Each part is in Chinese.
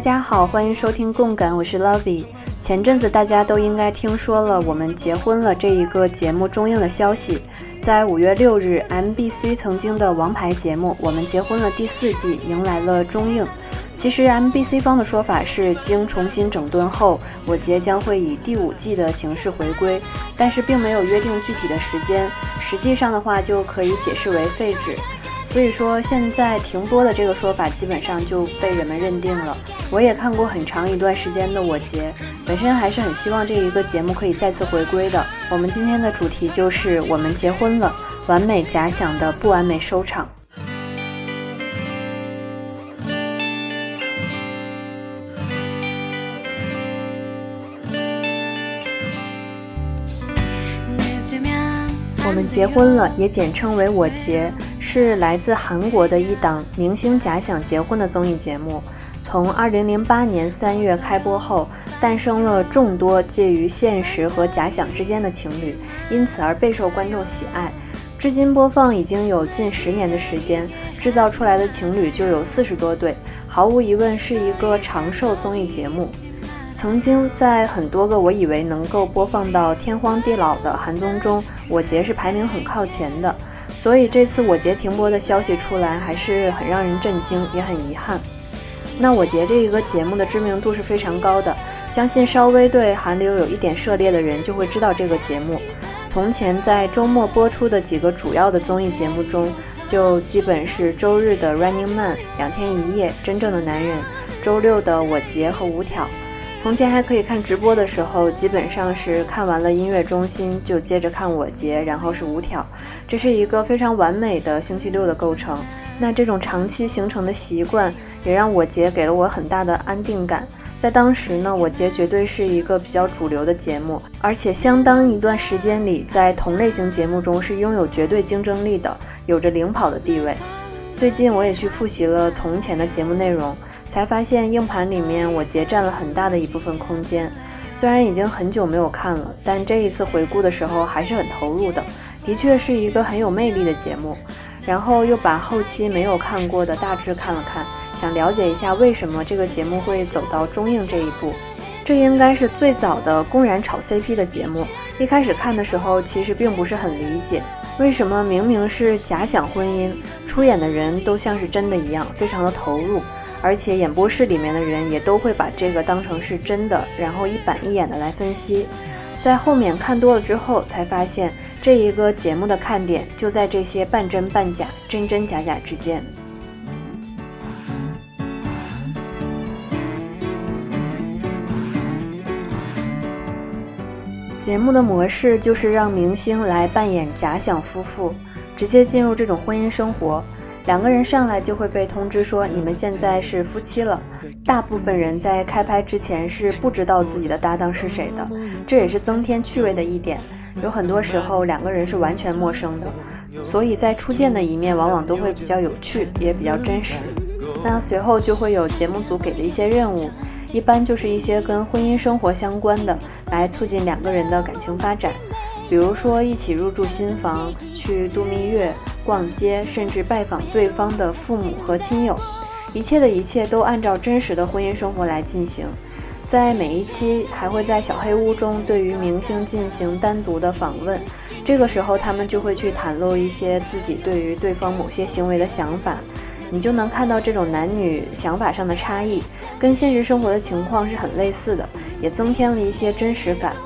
大家好，欢迎收听共感，我是 Lovey。前阵子大家都应该听说了我们结婚了这一个节目中映的消息，在五月六日，MBC 曾经的王牌节目《我们结婚了》第四季迎来了中映。其实 MBC 方的说法是，经重新整顿后，我节将会以第五季的形式回归，但是并没有约定具体的时间。实际上的话，就可以解释为废止。所以说，现在停播的这个说法基本上就被人们认定了。我也看过很长一段时间的我节，本身还是很希望这一个节目可以再次回归的。我们今天的主题就是我们结婚了，完美假想的不完美收场。我们结婚了，也简称为我结。是来自韩国的一档明星假想结婚的综艺节目，从2008年3月开播后，诞生了众多介于现实和假想之间的情侣，因此而备受观众喜爱。至今播放已经有近十年的时间，制造出来的情侣就有四十多对，毫无疑问是一个长寿综艺节目。曾经在很多个我以为能够播放到天荒地老的韩综中，我节是排名很靠前的。所以这次我节停播的消息出来，还是很让人震惊，也很遗憾。那我节这一个节目的知名度是非常高的，相信稍微对韩流有一点涉猎的人就会知道这个节目。从前在周末播出的几个主要的综艺节目中，就基本是周日的 Running Man、两天一夜、真正的男人，周六的我节和五挑。从前还可以看直播的时候，基本上是看完了音乐中心就接着看我节，然后是五挑，这是一个非常完美的星期六的构成。那这种长期形成的习惯，也让我节给了我很大的安定感。在当时呢，我节绝对是一个比较主流的节目，而且相当一段时间里，在同类型节目中是拥有绝对竞争力的，有着领跑的地位。最近我也去复习了从前的节目内容。才发现硬盘里面我节占了很大的一部分空间，虽然已经很久没有看了，但这一次回顾的时候还是很投入的，的确是一个很有魅力的节目。然后又把后期没有看过的大致看了看，想了解一下为什么这个节目会走到中映这一步。这应该是最早的公然炒 CP 的节目。一开始看的时候其实并不是很理解，为什么明明是假想婚姻，出演的人都像是真的一样，非常的投入。而且演播室里面的人也都会把这个当成是真的，然后一板一眼的来分析。在后面看多了之后，才发现这一个节目的看点就在这些半真半假、真真假假之间。节目的模式就是让明星来扮演假想夫妇，直接进入这种婚姻生活。两个人上来就会被通知说你们现在是夫妻了。大部分人在开拍之前是不知道自己的搭档是谁的，这也是增添趣味的一点。有很多时候两个人是完全陌生的，所以在初见的一面往往都会比较有趣，也比较真实。那随后就会有节目组给的一些任务，一般就是一些跟婚姻生活相关的，来促进两个人的感情发展。比如说一起入住新房，去度蜜月。逛街，甚至拜访对方的父母和亲友，一切的一切都按照真实的婚姻生活来进行。在每一期还会在小黑屋中对于明星进行单独的访问，这个时候他们就会去袒露一些自己对于对方某些行为的想法，你就能看到这种男女想法上的差异，跟现实生活的情况是很类似的，也增添了一些真实感。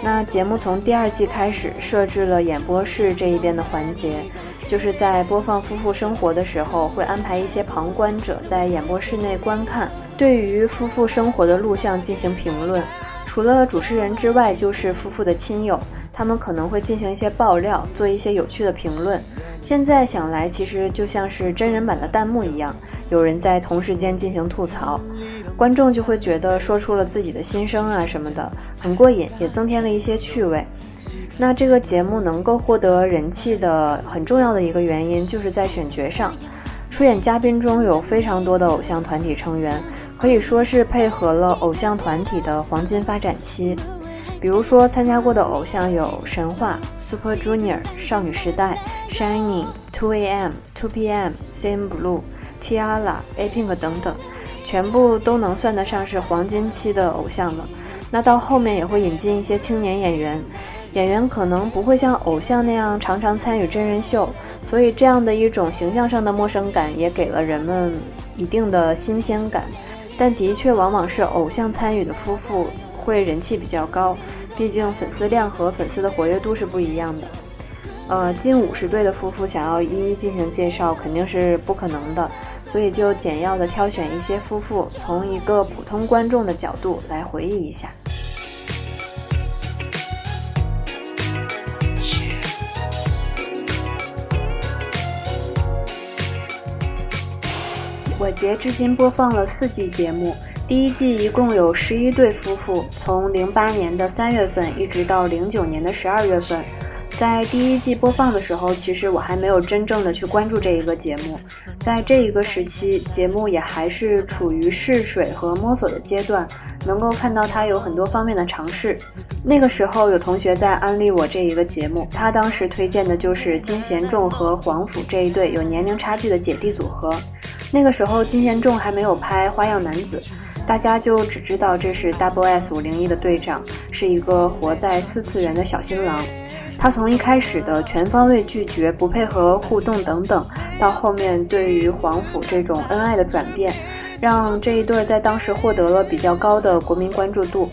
那节目从第二季开始设置了演播室这一边的环节。就是在播放夫妇生活的时候，会安排一些旁观者在演播室内观看，对于夫妇生活的录像进行评论。除了主持人之外，就是夫妇的亲友，他们可能会进行一些爆料，做一些有趣的评论。现在想来，其实就像是真人版的弹幕一样，有人在同时间进行吐槽，观众就会觉得说出了自己的心声啊什么的，很过瘾，也增添了一些趣味。那这个节目能够获得人气的很重要的一个原因，就是在选角上，出演嘉宾中有非常多的偶像团体成员，可以说是配合了偶像团体的黄金发展期。比如说参加过的偶像有神话、Super Junior、少女时代、Shining、2AM、2PM、CNBLUE、Tiara、A Pink 等等。全部都能算得上是黄金期的偶像了。那到后面也会引进一些青年演员，演员可能不会像偶像那样常常参与真人秀，所以这样的一种形象上的陌生感也给了人们一定的新鲜感。但的确，往往是偶像参与的夫妇会人气比较高，毕竟粉丝量和粉丝的活跃度是不一样的。呃，近五十对的夫妇想要一一进行介绍，肯定是不可能的，所以就简要的挑选一些夫妇，从一个普通观众的角度来回忆一下。节至今播放了四季节目，第一季一共有十一对夫妇，从零八年的三月份一直到零九年的十二月份。在第一季播放的时候，其实我还没有真正的去关注这一个节目，在这一个时期，节目也还是处于试水和摸索的阶段，能够看到它有很多方面的尝试。那个时候有同学在安利我这一个节目，他当时推荐的就是金贤重和黄甫这一对有年龄差距的姐弟组合。那个时候，金贤重还没有拍《花样男子》，大家就只知道这是 Double S 五零一的队长，是一个活在四次元的小新郎。他从一开始的全方位拒绝、不配合互动等等，到后面对于黄甫这种恩爱的转变，让这一对在当时获得了比较高的国民关注度。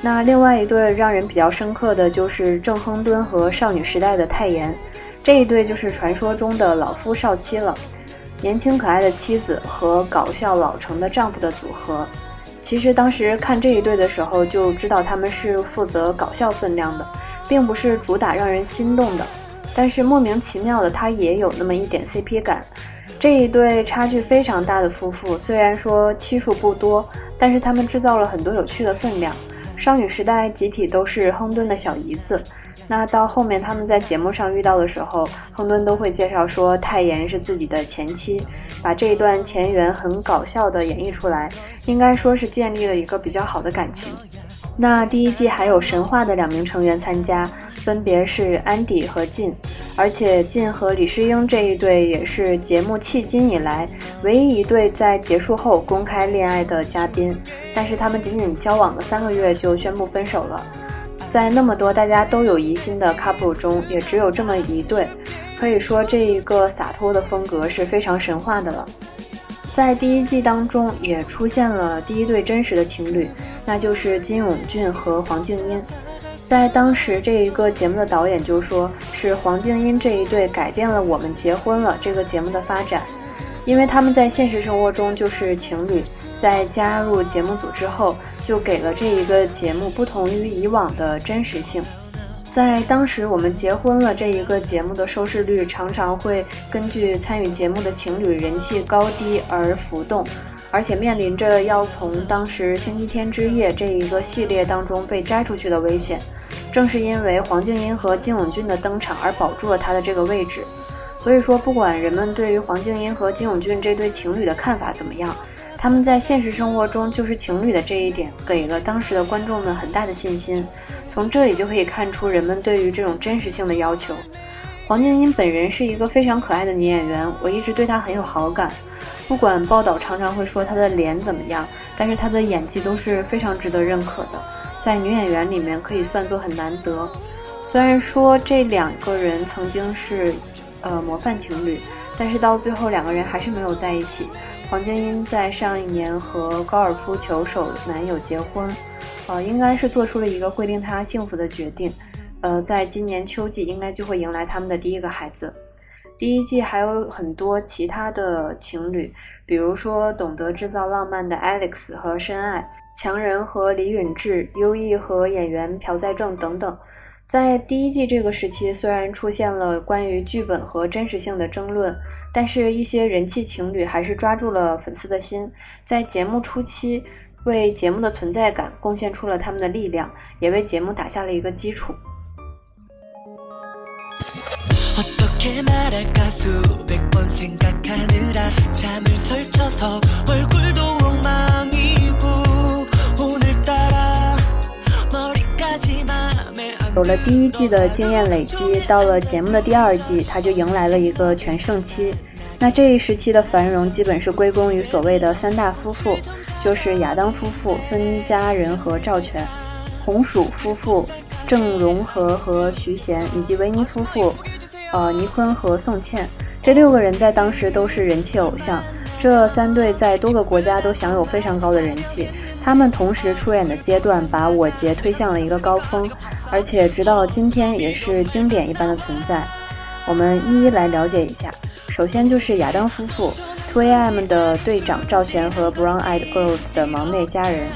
那另外一对让人比较深刻的就是郑亨敦和少女时代的泰妍，这一对就是传说中的老夫少妻了。年轻可爱的妻子和搞笑老成的丈夫的组合，其实当时看这一对的时候就知道他们是负责搞笑分量的，并不是主打让人心动的。但是莫名其妙的，他也有那么一点 CP 感。这一对差距非常大的夫妇，虽然说期数不多，但是他们制造了很多有趣的分量。少女时代集体都是亨顿的小姨子。那到后面他们在节目上遇到的时候，亨顿都会介绍说泰妍是自己的前妻，把这一段前缘很搞笑的演绎出来，应该说是建立了一个比较好的感情。那第一季还有神话的两名成员参加，分别是安迪和靳，而且靳和李诗英这一对也是节目迄今以来唯一一对在结束后公开恋爱的嘉宾，但是他们仅仅交往了三个月就宣布分手了。在那么多大家都有疑心的 couple 中，也只有这么一对，可以说这一个洒脱的风格是非常神话的了。在第一季当中，也出现了第一对真实的情侣，那就是金永俊和黄静音。在当时，这一个节目的导演就说是黄静音这一对改变了《我们结婚了》这个节目的发展。因为他们在现实生活中就是情侣，在加入节目组之后，就给了这一个节目不同于以往的真实性。在当时，我们结婚了这一个节目的收视率常常会根据参与节目的情侣人气高低而浮动，而且面临着要从当时星期天之夜这一个系列当中被摘出去的危险。正是因为黄静音和金永俊的登场而保住了他的这个位置。所以说，不管人们对于黄静音和金永俊这对情侣的看法怎么样，他们在现实生活中就是情侣的这一点，给了当时的观众们很大的信心。从这里就可以看出人们对于这种真实性的要求。黄静音本人是一个非常可爱的女演员，我一直对她很有好感。不管报道常常会说她的脸怎么样，但是她的演技都是非常值得认可的，在女演员里面可以算作很难得。虽然说这两个人曾经是。呃，模范情侣，但是到最后两个人还是没有在一起。黄静音在上一年和高尔夫球手男友结婚，呃，应该是做出了一个会令她幸福的决定。呃，在今年秋季应该就会迎来他们的第一个孩子。第一季还有很多其他的情侣，比如说懂得制造浪漫的 Alex 和申爱，强人和李允智，优异和演员朴在正等等。在第一季这个时期，虽然出现了关于剧本和真实性的争论，但是一些人气情侣还是抓住了粉丝的心，在节目初期为节目的存在感贡献出了他们的力量，也为节目打下了一个基础。有了第一季的经验累积，到了节目的第二季，他就迎来了一个全盛期。那这一时期的繁荣基本是归功于所谓的三大夫妇，就是亚当夫妇、孙家人和赵全，红薯夫妇郑容和和徐贤，以及维尼夫妇，呃倪坤和宋茜。这六个人在当时都是人气偶像。这三对在多个国家都享有非常高的人气，他们同时出演的阶段把我节推向了一个高峰，而且直到今天也是经典一般的存在。我们一一来了解一下。首先就是亚当夫妇，2AM 的队长赵全和 Brown Eyed Girls 的忙内佳人，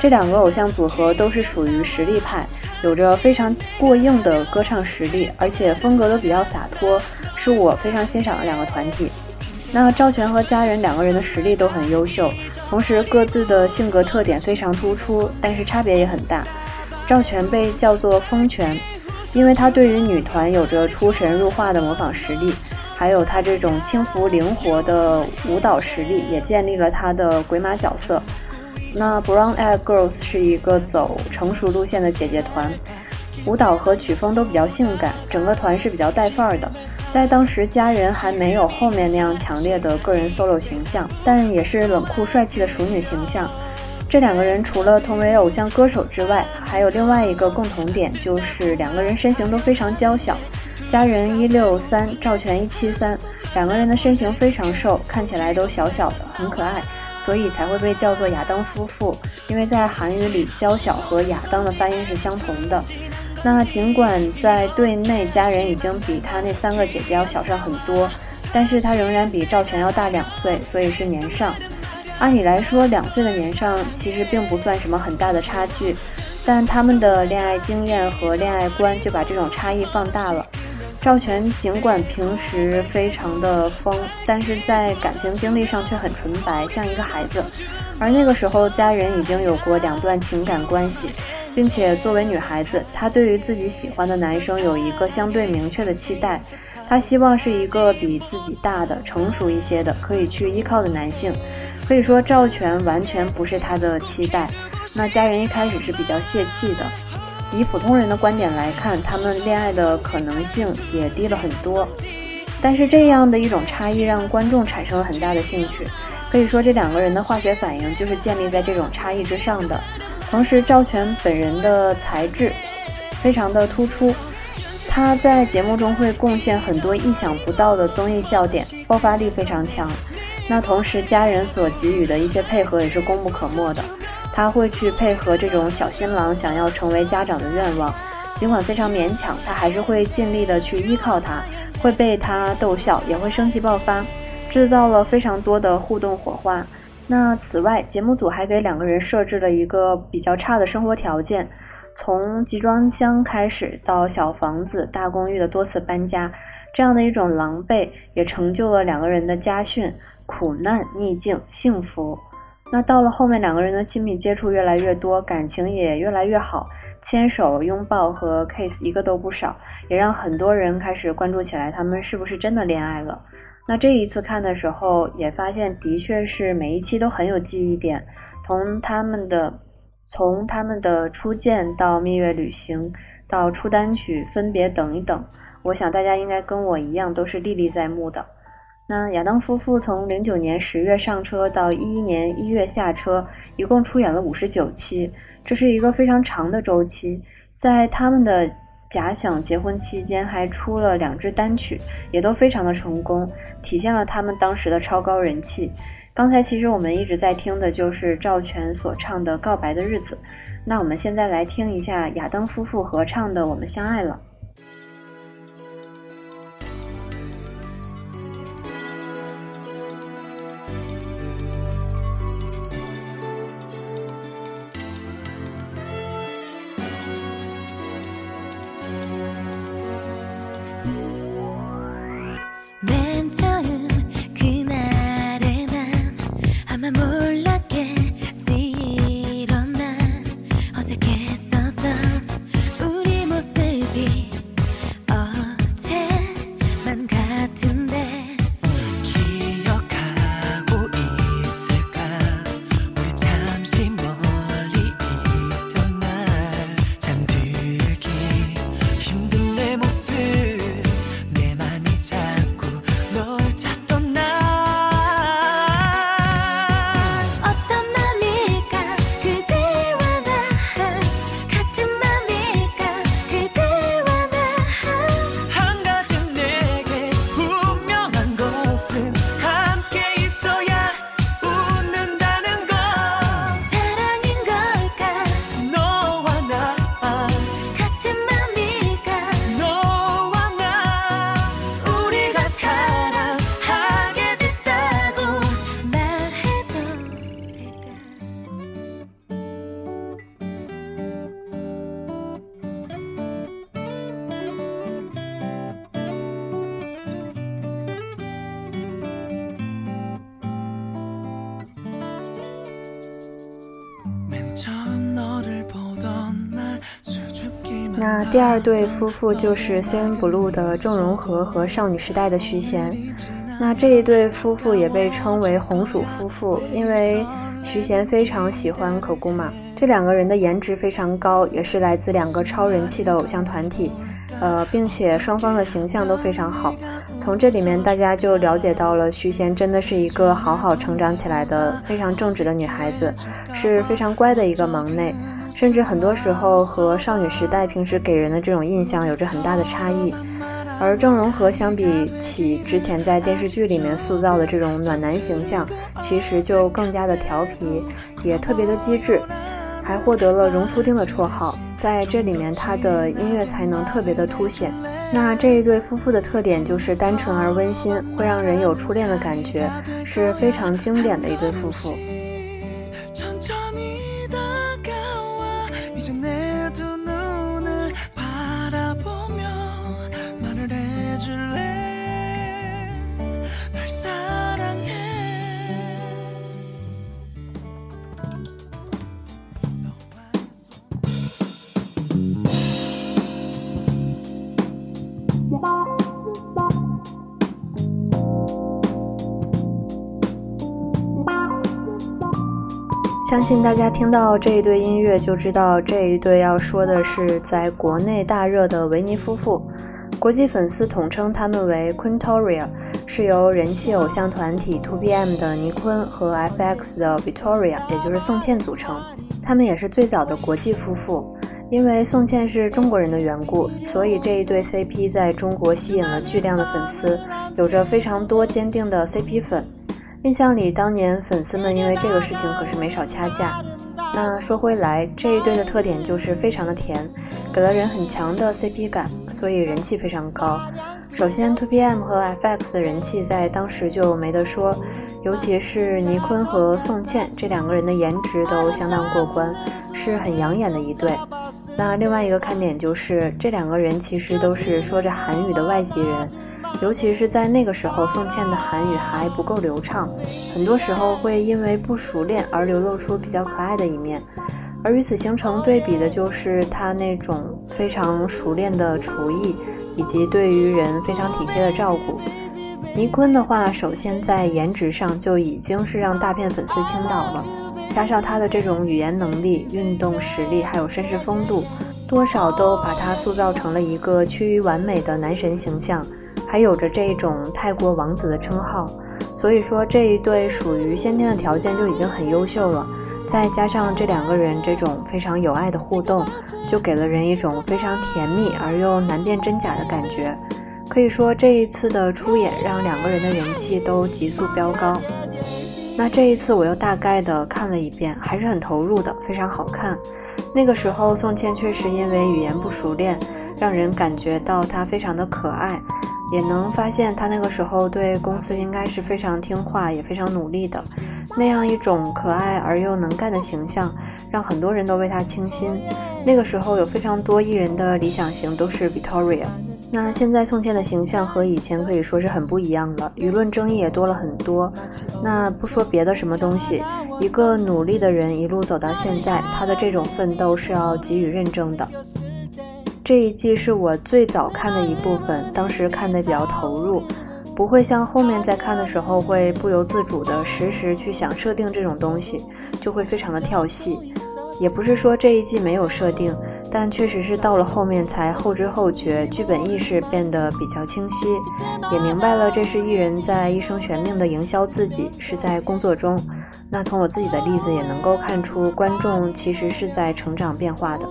这两个偶像组合都是属于实力派，有着非常过硬的歌唱实力，而且风格都比较洒脱，是我非常欣赏的两个团体。那赵全和家人两个人的实力都很优秀，同时各自的性格特点非常突出，但是差别也很大。赵全被叫做风泉，因为他对于女团有着出神入化的模仿实力，还有他这种轻浮灵活的舞蹈实力，也建立了他的鬼马角色。那 Brown Eyed Girls 是一个走成熟路线的姐姐团，舞蹈和曲风都比较性感，整个团是比较带范儿的。在当时，家人还没有后面那样强烈的个人 solo 形象，但也是冷酷帅气的熟女形象。这两个人除了同为偶像歌手之外，还有另外一个共同点，就是两个人身形都非常娇小。家人一六三，赵全一七三，两个人的身形非常瘦，看起来都小小的，很可爱，所以才会被叫做亚当夫妇。因为在韩语里，娇小和亚当的发音是相同的。那尽管在队内家人已经比他那三个姐姐要小上很多，但是他仍然比赵全要大两岁，所以是年上。按理来说，两岁的年上其实并不算什么很大的差距，但他们的恋爱经验和恋爱观就把这种差异放大了。赵全尽管平时非常的疯，但是在感情经历上却很纯白，像一个孩子。而那个时候，家人已经有过两段情感关系。并且作为女孩子，她对于自己喜欢的男生有一个相对明确的期待，她希望是一个比自己大的、成熟一些的、可以去依靠的男性。可以说赵全完全不是她的期待。那家人一开始是比较泄气的。以普通人的观点来看，他们恋爱的可能性也低了很多。但是这样的一种差异让观众产生了很大的兴趣。可以说这两个人的化学反应就是建立在这种差异之上的。同时，赵全本人的才智非常的突出，他在节目中会贡献很多意想不到的综艺笑点，爆发力非常强。那同时，家人所给予的一些配合也是功不可没的。他会去配合这种小新郎想要成为家长的愿望，尽管非常勉强，他还是会尽力的去依靠他，会被他逗笑，也会生气爆发，制造了非常多的互动火花。那此外，节目组还给两个人设置了一个比较差的生活条件，从集装箱开始到小房子、大公寓的多次搬家，这样的一种狼狈，也成就了两个人的家训：苦难、逆境、幸福。那到了后面，两个人的亲密接触越来越多，感情也越来越好，牵手、拥抱和 kiss 一个都不少，也让很多人开始关注起来，他们是不是真的恋爱了。那这一次看的时候，也发现的确是每一期都很有记忆点，从他们的从他们的初见到蜜月旅行，到出单曲分别等一等，我想大家应该跟我一样都是历历在目的。那亚当夫妇从零九年十月上车到一一年一月下车，一共出演了五十九期，这是一个非常长的周期，在他们的。假想结婚期间还出了两支单曲，也都非常的成功，体现了他们当时的超高人气。刚才其实我们一直在听的就是赵全所唱的《告白的日子》，那我们现在来听一下亚当夫妇合唱的《我们相爱了》。第二对夫妇就是 CN Blue 的郑容和和少女时代的徐贤。那这一对夫妇也被称为红薯夫妇，因为徐贤非常喜欢可姑玛。这两个人的颜值非常高，也是来自两个超人气的偶像团体。呃，并且双方的形象都非常好。从这里面大家就了解到了徐贤真的是一个好好成长起来的非常正直的女孩子，是非常乖的一个忙内。甚至很多时候和少女时代平时给人的这种印象有着很大的差异，而郑容和相比起之前在电视剧里面塑造的这种暖男形象，其实就更加的调皮，也特别的机智，还获得了“容初丁”的绰号。在这里面，他的音乐才能特别的凸显。那这一对夫妇的特点就是单纯而温馨，会让人有初恋的感觉，是非常经典的一对夫妇。相信大家听到这一对音乐就知道，这一对要说的是在国内大热的维尼夫妇。国际粉丝统称他们为 Quintoria，是由人气偶像团体 2PM 的尼坤和 FX 的 Victoria，也就是宋茜组成。他们也是最早的国际夫妇。因为宋茜是中国人的缘故，所以这一对 CP 在中国吸引了巨量的粉丝，有着非常多坚定的 CP 粉。印象里，当年粉丝们因为这个事情可是没少掐架。那说回来，这一对的特点就是非常的甜，给了人很强的 CP 感，所以人气非常高。首先，2PM 和 FX 的人气在当时就没得说，尤其是倪坤和宋茜这两个人的颜值都相当过关，是很养眼的一对。那另外一个看点就是这两个人其实都是说着韩语的外籍人。尤其是在那个时候，宋茜的韩语还不够流畅，很多时候会因为不熟练而流露出比较可爱的一面。而与此形成对比的就是她那种非常熟练的厨艺，以及对于人非常体贴的照顾。倪坤的话，首先在颜值上就已经是让大片粉丝倾倒了，加上他的这种语言能力、运动实力，还有绅士风度，多少都把他塑造成了一个趋于完美的男神形象。还有着这种泰国王子的称号，所以说这一对属于先天的条件就已经很优秀了。再加上这两个人这种非常有爱的互动，就给了人一种非常甜蜜而又难辨真假的感觉。可以说这一次的出演让两个人的人气都急速飙高。那这一次我又大概的看了一遍，还是很投入的，非常好看。那个时候宋茜确实因为语言不熟练，让人感觉到她非常的可爱。也能发现他那个时候对公司应该是非常听话，也非常努力的，那样一种可爱而又能干的形象，让很多人都为他倾心。那个时候有非常多艺人的理想型都是 Victoria，那现在宋茜的形象和以前可以说是很不一样了，舆论争议也多了很多。那不说别的什么东西，一个努力的人一路走到现在，他的这种奋斗是要给予认证的。这一季是我最早看的一部分，当时看的比较投入，不会像后面在看的时候会不由自主的时时去想设定这种东西，就会非常的跳戏。也不是说这一季没有设定，但确实是到了后面才后知后觉，剧本意识变得比较清晰，也明白了这是艺人在一生悬命的营销自己，是在工作中。那从我自己的例子也能够看出，观众其实是在成长变化的。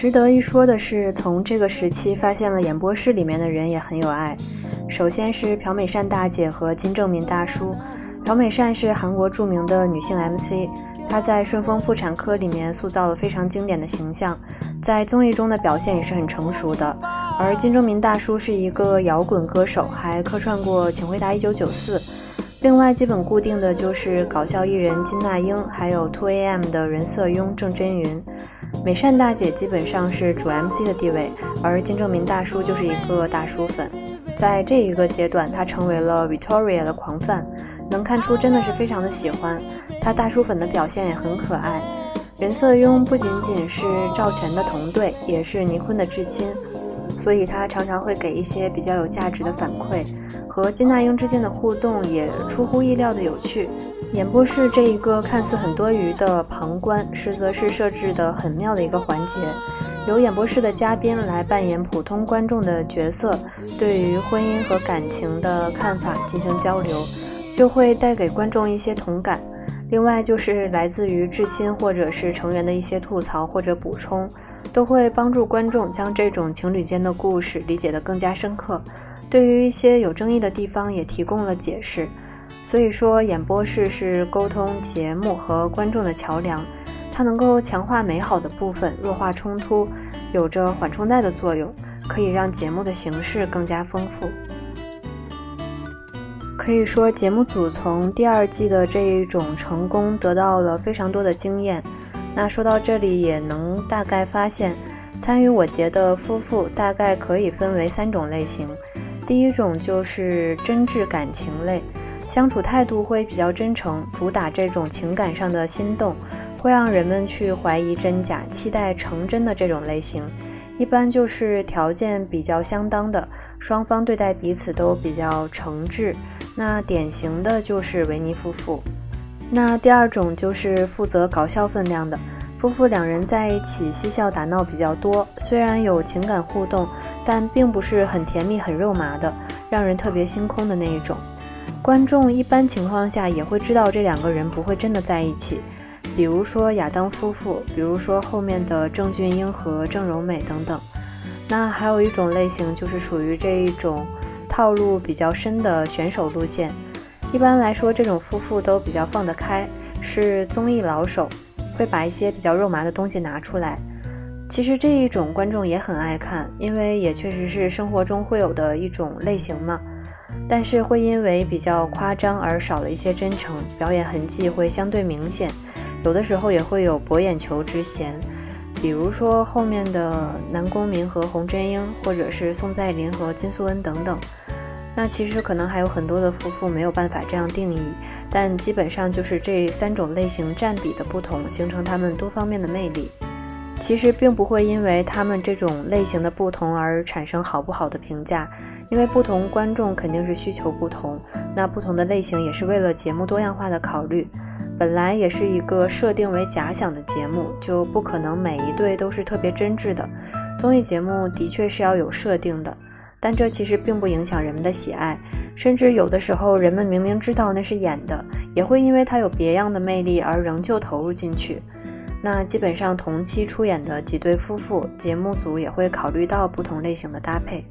值得一说的是，从这个时期发现了演播室里面的人也很有爱。首先是朴美善大姐和金正民大叔。朴美善是韩国著名的女性 MC，她在《顺丰妇产科》里面塑造了非常经典的形象，在综艺中的表现也是很成熟的。而金正民大叔是一个摇滚歌手，还客串过《请回答一九九四》。另外，基本固定的就是搞笑艺人金娜英，还有 2AM 的人色雍郑真云。美善大姐基本上是主 MC 的地位，而金正民大叔就是一个大叔粉。在这一个阶段，他成为了 Victoria 的狂粉能看出真的是非常的喜欢他。大叔粉的表现也很可爱。任瑟雍不仅仅是赵全的同队，也是倪坤的至亲，所以他常常会给一些比较有价值的反馈，和金大英之间的互动也出乎意料的有趣。演播室这一个看似很多余的旁观，实则是设置的很妙的一个环节，由演播室的嘉宾来扮演普通观众的角色，对于婚姻和感情的看法进行交流，就会带给观众一些同感。另外就是来自于至亲或者是成员的一些吐槽或者补充，都会帮助观众将这种情侣间的故事理解得更加深刻。对于一些有争议的地方也提供了解释。所以说，演播室是沟通节目和观众的桥梁，它能够强化美好的部分，弱化冲突，有着缓冲带的作用，可以让节目的形式更加丰富。可以说，节目组从第二季的这一种成功得到了非常多的经验。那说到这里，也能大概发现，参与我节的夫妇大概可以分为三种类型。第一种就是真挚感情类，相处态度会比较真诚，主打这种情感上的心动，会让人们去怀疑真假，期待成真的这种类型。一般就是条件比较相当的，双方对待彼此都比较诚挚。那典型的就是维尼夫妇。那第二种就是负责搞笑分量的夫妇，两人在一起嬉笑打闹比较多，虽然有情感互动，但并不是很甜蜜、很肉麻的，让人特别心空的那一种。观众一般情况下也会知道这两个人不会真的在一起，比如说亚当夫妇，比如说后面的郑俊英和郑柔美等等。那还有一种类型就是属于这一种。套路比较深的选手路线，一般来说，这种夫妇都比较放得开，是综艺老手，会把一些比较肉麻的东西拿出来。其实这一种观众也很爱看，因为也确实是生活中会有的一种类型嘛。但是会因为比较夸张而少了一些真诚，表演痕迹会相对明显，有的时候也会有博眼球之嫌。比如说后面的南宫珉和洪真英，或者是宋在林和金素恩等等，那其实可能还有很多的夫妇没有办法这样定义，但基本上就是这三种类型占比的不同，形成他们多方面的魅力。其实并不会因为他们这种类型的不同而产生好不好的评价，因为不同观众肯定是需求不同，那不同的类型也是为了节目多样化的考虑。本来也是一个设定为假想的节目，就不可能每一对都是特别真挚的。综艺节目的确是要有设定的，但这其实并不影响人们的喜爱，甚至有的时候人们明明知道那是演的，也会因为它有别样的魅力而仍旧投入进去。那基本上同期出演的几对夫妇，节目组也会考虑到不同类型的搭配。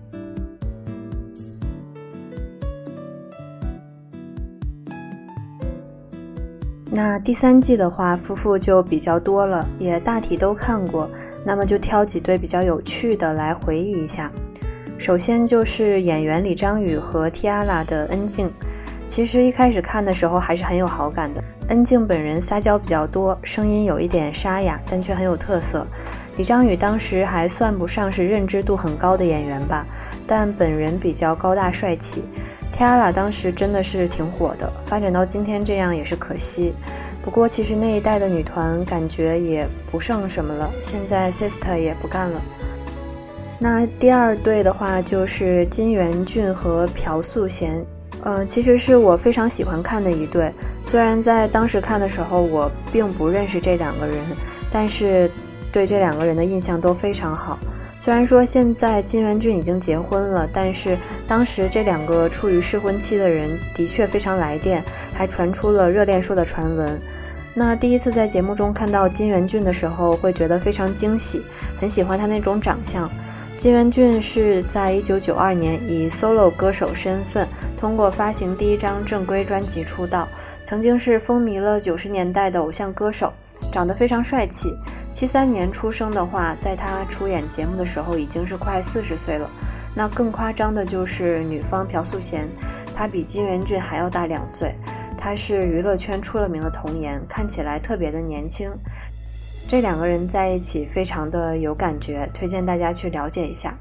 那第三季的话，夫妇就比较多了，也大体都看过。那么就挑几对比较有趣的来回忆一下。首先就是演员李章宇和 Tiara 的恩静。其实一开始看的时候还是很有好感的。恩静本人撒娇比较多，声音有一点沙哑，但却很有特色。李章宇当时还算不上是认知度很高的演员吧，但本人比较高大帅气。Tiara 当时真的是挺火的，发展到今天这样也是可惜。不过其实那一代的女团感觉也不剩什么了，现在 Sister 也不干了。那第二对的话就是金元俊和朴素贤，呃，其实是我非常喜欢看的一对。虽然在当时看的时候我并不认识这两个人，但是对这两个人的印象都非常好。虽然说现在金元俊已经结婚了，但是当时这两个处于适婚期的人的确非常来电，还传出了热恋说的传闻。那第一次在节目中看到金元俊的时候，会觉得非常惊喜，很喜欢他那种长相。金元俊是在一九九二年以 solo 歌手身份，通过发行第一张正规专辑出道，曾经是风靡了九十年代的偶像歌手，长得非常帅气。七三年出生的话，在他出演节目的时候已经是快四十岁了。那更夸张的就是女方朴素贤，她比金元俊还要大两岁。她是娱乐圈出了名的童颜，看起来特别的年轻。这两个人在一起非常的有感觉，推荐大家去了解一下。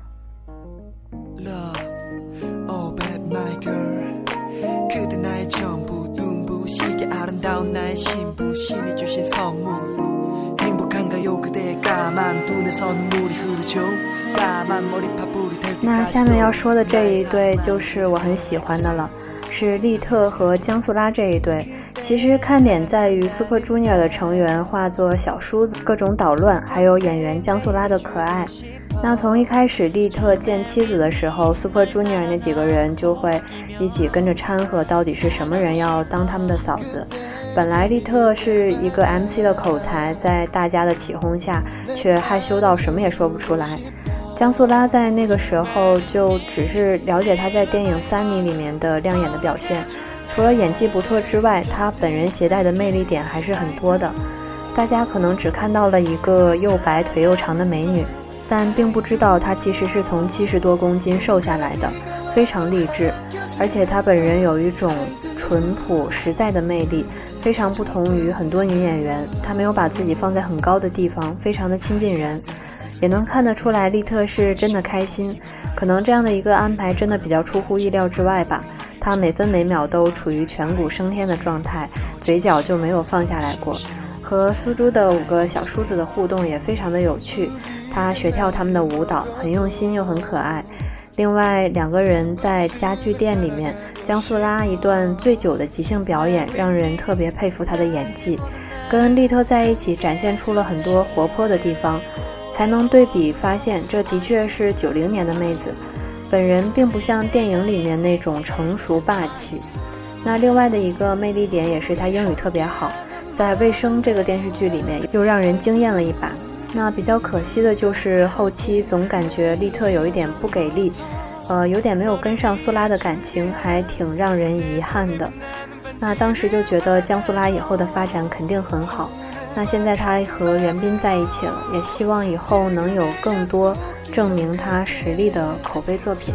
那下面要说的这一对就是我很喜欢的了，是利特和江素拉这一对。其实看点在于 Super Junior 的成员化作小叔子，各种捣乱，还有演员江素拉的可爱。那从一开始利特见妻子的时候，Super Junior 那几个人就会一起跟着掺和，到底是什么人要当他们的嫂子。本来利特是一个 MC 的口才，在大家的起哄下，却害羞到什么也说不出来。江素拉在那个时候就只是了解他在电影《三米》里面的亮眼的表现，除了演技不错之外，他本人携带的魅力点还是很多的。大家可能只看到了一个又白腿又长的美女，但并不知道她其实是从七十多公斤瘦下来的，非常励志。而且她本人有一种淳朴实在的魅力。非常不同于很多女演员，她没有把自己放在很高的地方，非常的亲近人，也能看得出来利特是真的开心。可能这样的一个安排真的比较出乎意料之外吧。她每分每秒都处于颧骨升天的状态，嘴角就没有放下来过。和苏珠的五个小叔子的互动也非常的有趣，她学跳他们的舞蹈，很用心又很可爱。另外两个人在家具店里面。江素拉一段醉酒的即兴表演，让人特别佩服她的演技。跟利特在一起，展现出了很多活泼的地方，才能对比发现，这的确是九零年的妹子。本人并不像电影里面那种成熟霸气。那另外的一个魅力点也是他英语特别好，在《卫生》这个电视剧里面又让人惊艳了一把。那比较可惜的就是后期总感觉利特有一点不给力。呃，有点没有跟上苏拉的感情，还挺让人遗憾的。那当时就觉得江苏拉以后的发展肯定很好。那现在他和袁彬在一起了，也希望以后能有更多证明他实力的口碑作品。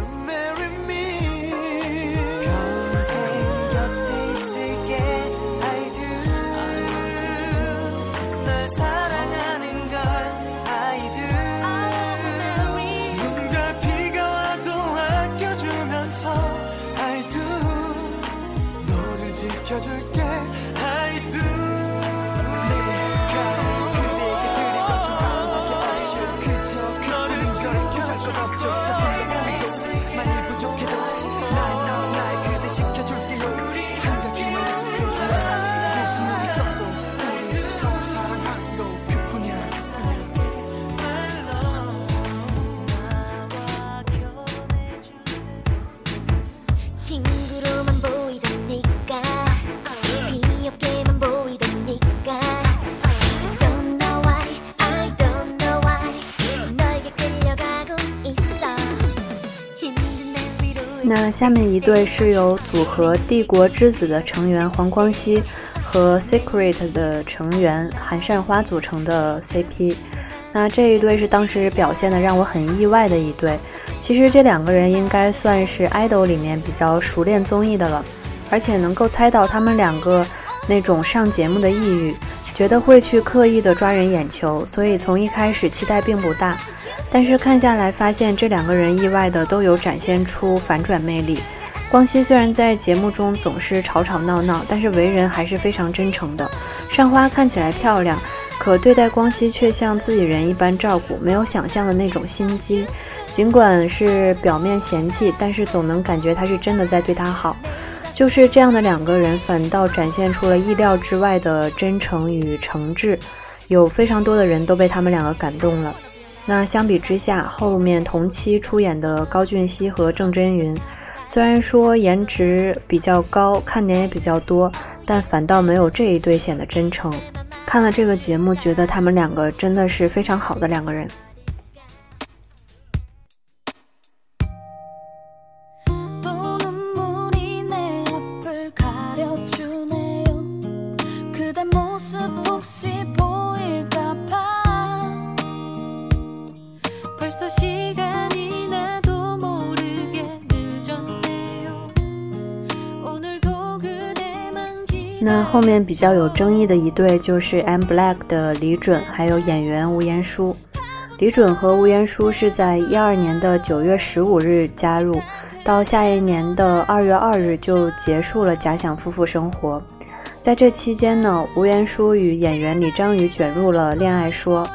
那下面一对是由组合帝国之子的成员黄光熙和 Secret 的成员韩善花组成的 CP。那这一对是当时表现的让我很意外的一对。其实这两个人应该算是 idol 里面比较熟练综艺的了，而且能够猜到他们两个那种上节目的意欲，觉得会去刻意的抓人眼球，所以从一开始期待并不大。但是看下来，发现这两个人意外的都有展现出反转魅力。光熙虽然在节目中总是吵吵闹闹，但是为人还是非常真诚的。善花看起来漂亮，可对待光熙却像自己人一般照顾，没有想象的那种心机。尽管是表面嫌弃，但是总能感觉他是真的在对他好。就是这样的两个人，反倒展现出了意料之外的真诚与诚挚，有非常多的人都被他们两个感动了。那相比之下，后面同期出演的高俊熙和郑真云，虽然说颜值比较高，看点也比较多，但反倒没有这一对显得真诚。看了这个节目，觉得他们两个真的是非常好的两个人。比较有争议的一对就是 M Black 的李准，还有演员吴彦姝。李准和吴彦姝是在一二年的九月十五日加入，到下一年的二月二日就结束了假想夫妇生活。在这期间呢，吴彦姝与演员李章宇卷入了恋爱说。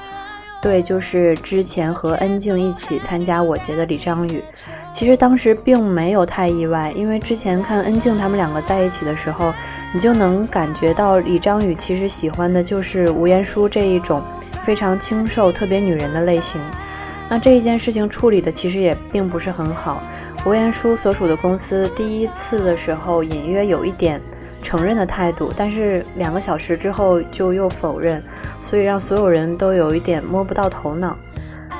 对，就是之前和恩静一起参加我节的李章宇。其实当时并没有太意外，因为之前看恩静他们两个在一起的时候，你就能感觉到李章宇其实喜欢的就是吴彦姝这一种非常清瘦、特别女人的类型。那这一件事情处理的其实也并不是很好。吴彦姝所属的公司第一次的时候隐约有一点承认的态度，但是两个小时之后就又否认。所以让所有人都有一点摸不到头脑。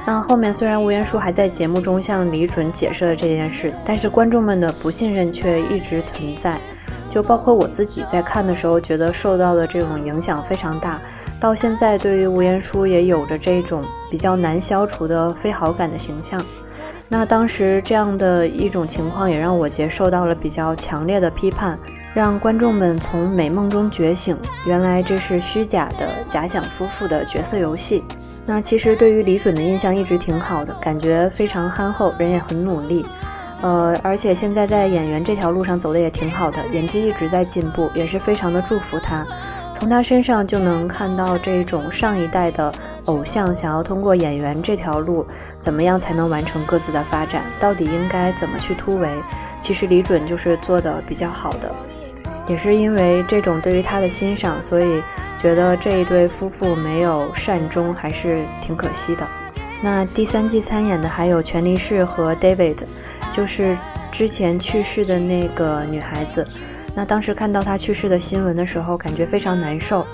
那后面虽然吴彦姝还在节目中向李准解释了这件事，但是观众们的不信任却一直存在。就包括我自己在看的时候，觉得受到的这种影响非常大。到现在，对于吴彦姝也有着这种比较难消除的非好感的形象。那当时这样的一种情况，也让我接受到了比较强烈的批判。让观众们从美梦中觉醒，原来这是虚假的假想夫妇的角色游戏。那其实对于李准的印象一直挺好的，感觉非常憨厚，人也很努力。呃，而且现在在演员这条路上走的也挺好的，演技一直在进步，也是非常的祝福他。从他身上就能看到这种上一代的偶像想要通过演员这条路，怎么样才能完成各自的发展，到底应该怎么去突围。其实李准就是做的比较好的。也是因为这种对于他的欣赏，所以觉得这一对夫妇没有善终还是挺可惜的。那第三季参演的还有权力士和 David，就是之前去世的那个女孩子。那当时看到她去世的新闻的时候，感觉非常难受。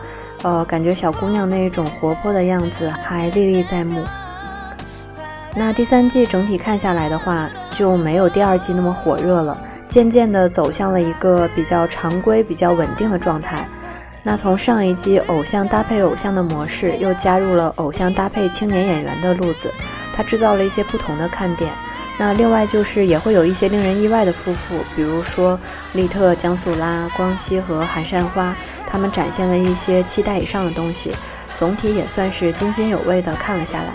呃，感觉小姑娘那一种活泼的样子还历历在目。那第三季整体看下来的话，就没有第二季那么火热了。渐渐地走向了一个比较常规、比较稳定的状态。那从上一季偶像搭配偶像的模式，又加入了偶像搭配青年演员的路子，它制造了一些不同的看点。那另外就是也会有一些令人意外的夫妇，比如说利特、江素拉、光熙和韩善花，他们展现了一些期待以上的东西。总体也算是津津有味地看了下来。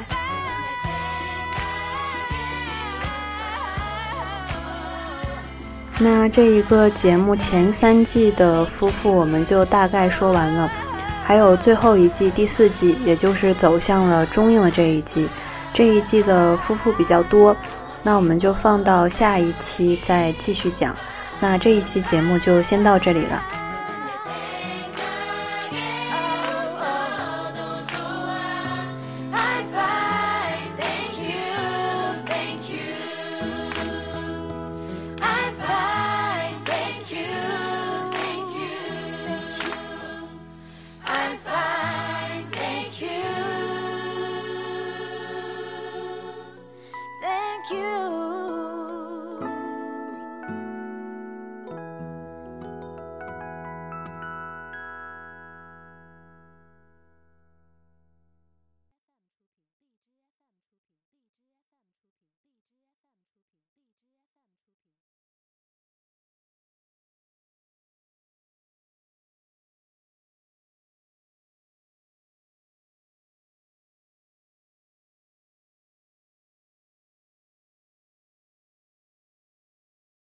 那这一个节目前三季的夫妇我们就大概说完了，还有最后一季第四季，也就是走向了中映的这一季，这一季的夫妇比较多，那我们就放到下一期再继续讲。那这一期节目就先到这里了。